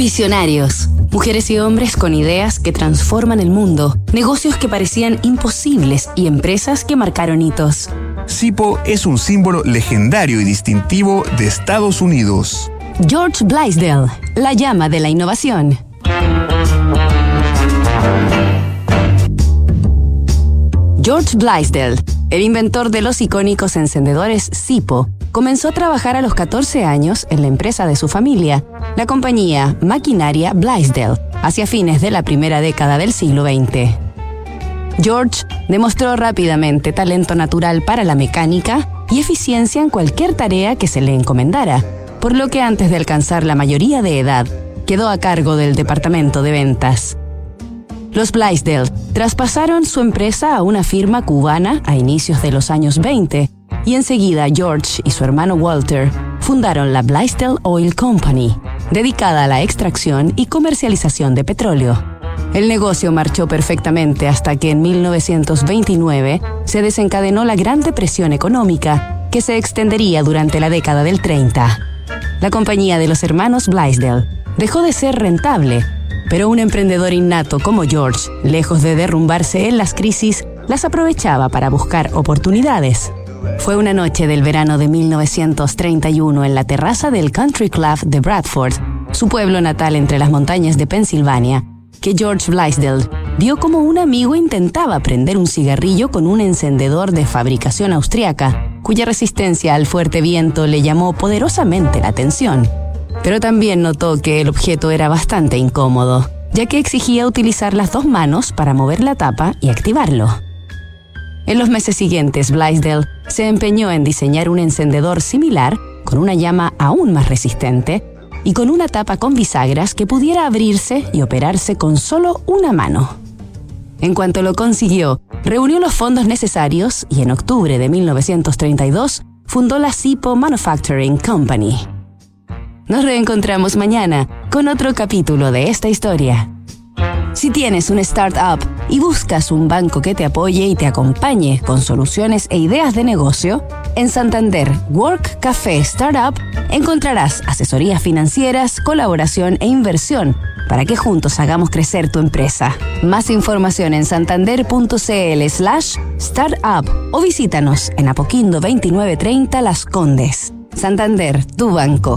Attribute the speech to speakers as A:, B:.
A: Visionarios. Mujeres y hombres con ideas que transforman el mundo, negocios que parecían imposibles y empresas que marcaron hitos.
B: Sipo es un símbolo legendario y distintivo de Estados Unidos.
A: George Blaisdell, la llama de la innovación. George Blaisdell, el inventor de los icónicos encendedores Sipo, comenzó a trabajar a los 14 años en la empresa de su familia, la compañía Maquinaria Blaisdell, hacia fines de la primera década del siglo XX. George demostró rápidamente talento natural para la mecánica y eficiencia en cualquier tarea que se le encomendara, por lo que antes de alcanzar la mayoría de edad, quedó a cargo del departamento de ventas. Los Blaisdell traspasaron su empresa a una firma cubana a inicios de los años 20 y enseguida George y su hermano Walter fundaron la Blaisdell Oil Company, dedicada a la extracción y comercialización de petróleo. El negocio marchó perfectamente hasta que en 1929 se desencadenó la Gran Depresión Económica, que se extendería durante la década del 30. La compañía de los hermanos Blaisdell dejó de ser rentable pero un emprendedor innato como George, lejos de derrumbarse en las crisis, las aprovechaba para buscar oportunidades. Fue una noche del verano de 1931 en la terraza del Country Club de Bradford, su pueblo natal entre las montañas de Pensilvania, que George Blaisdell vio como un amigo intentaba prender un cigarrillo con un encendedor de fabricación austriaca, cuya resistencia al fuerte viento le llamó poderosamente la atención pero también notó que el objeto era bastante incómodo, ya que exigía utilizar las dos manos para mover la tapa y activarlo. En los meses siguientes, Blaisdell se empeñó en diseñar un encendedor similar, con una llama aún más resistente, y con una tapa con bisagras que pudiera abrirse y operarse con solo una mano. En cuanto lo consiguió, reunió los fondos necesarios y en octubre de 1932 fundó la Sipo Manufacturing Company. Nos reencontramos mañana con otro capítulo de esta historia. Si tienes un startup y buscas un banco que te apoye y te acompañe con soluciones e ideas de negocio, en Santander Work Café Startup encontrarás asesorías financieras, colaboración e inversión para que juntos hagamos crecer tu empresa. Más información en santander.cl slash startup o visítanos en Apoquindo 2930 Las Condes. Santander, tu banco.